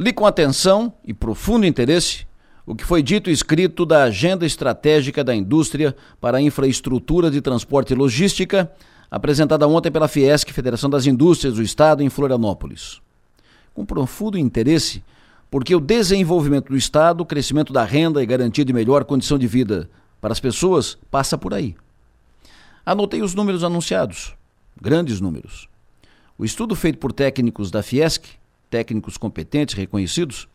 Li com atenção e profundo interesse o que foi dito e escrito da Agenda Estratégica da Indústria para a Infraestrutura de Transporte e Logística, apresentada ontem pela Fiesc, Federação das Indústrias do Estado, em Florianópolis. Com profundo interesse, porque o desenvolvimento do Estado, o crescimento da renda e garantia de melhor condição de vida para as pessoas passa por aí. Anotei os números anunciados, grandes números. O estudo feito por técnicos da Fiesc técnicos competentes, reconhecidos,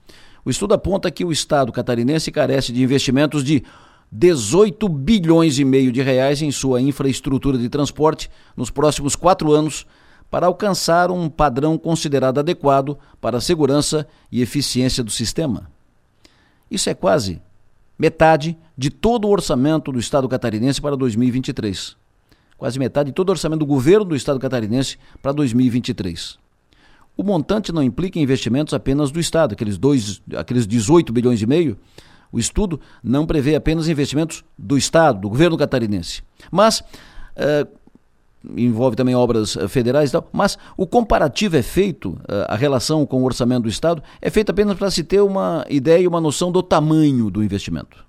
o estudo aponta que o Estado catarinense carece de investimentos de 18 bilhões e meio de reais em sua infraestrutura de transporte nos próximos quatro anos para alcançar um padrão considerado adequado para a segurança e eficiência do sistema. Isso é quase metade de todo o orçamento do Estado catarinense para 2023. Quase metade de todo o orçamento do governo do Estado catarinense para 2023. O montante não implica investimentos apenas do Estado, aqueles, dois, aqueles 18 bilhões e meio. O estudo não prevê apenas investimentos do Estado, do governo catarinense. Mas. Uh, envolve também obras eh, federais e tal, mas o comparativo é feito, eh, a relação com o orçamento do Estado, é feito apenas para se ter uma ideia e uma noção do tamanho do investimento.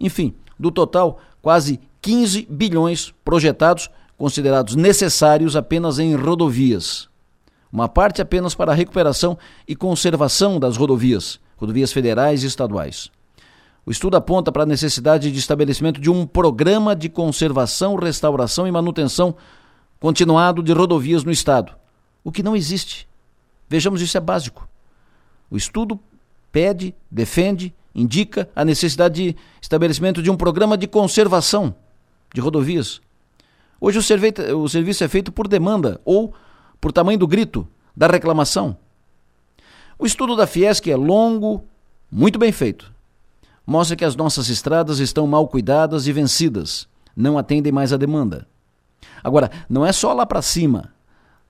Enfim, do total, quase 15 bilhões projetados, considerados necessários apenas em rodovias uma parte apenas para a recuperação e conservação das rodovias, rodovias federais e estaduais. O estudo aponta para a necessidade de estabelecimento de um programa de conservação, restauração e manutenção continuado de rodovias no Estado, o que não existe. Vejamos, isso é básico. O estudo pede, defende, indica a necessidade de estabelecimento de um programa de conservação de rodovias. Hoje o, serviço é feito por demanda ou por tamanho do grito, da reclamação. O estudo da Fiesc é longo, muito bem feito. Mostra que as nossas estradas estão mal cuidadas e vencidas, não atendem mais à demanda. Agora, não é só lá para cima,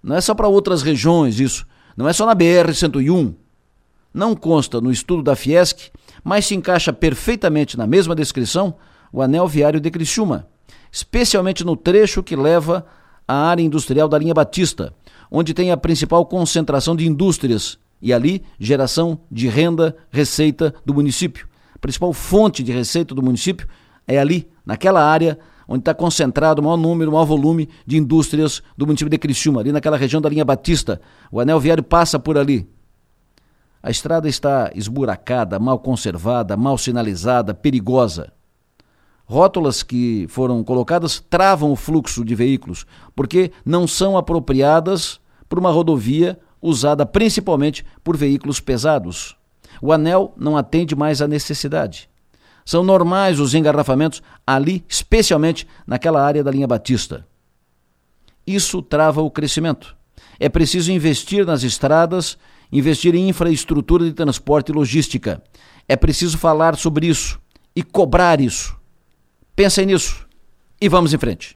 não é só para outras regiões isso, não é só na BR-101. Não consta no estudo da Fiesc, mas se encaixa perfeitamente na mesma descrição o anel viário de Criciúma, especialmente no trecho que leva à área industrial da linha Batista, onde tem a principal concentração de indústrias e ali geração de renda, receita do município. A principal fonte de receita do município é ali, naquela área onde está concentrado o maior número, o maior volume de indústrias do município de Criciúma, ali naquela região da linha Batista. O anel viário passa por ali. A estrada está esburacada, mal conservada, mal sinalizada, perigosa. Rótulas que foram colocadas travam o fluxo de veículos, porque não são apropriadas por uma rodovia usada principalmente por veículos pesados. O anel não atende mais à necessidade. São normais os engarrafamentos ali, especialmente naquela área da linha Batista. Isso trava o crescimento. É preciso investir nas estradas, investir em infraestrutura de transporte e logística. É preciso falar sobre isso e cobrar isso. Pensem nisso e vamos em frente.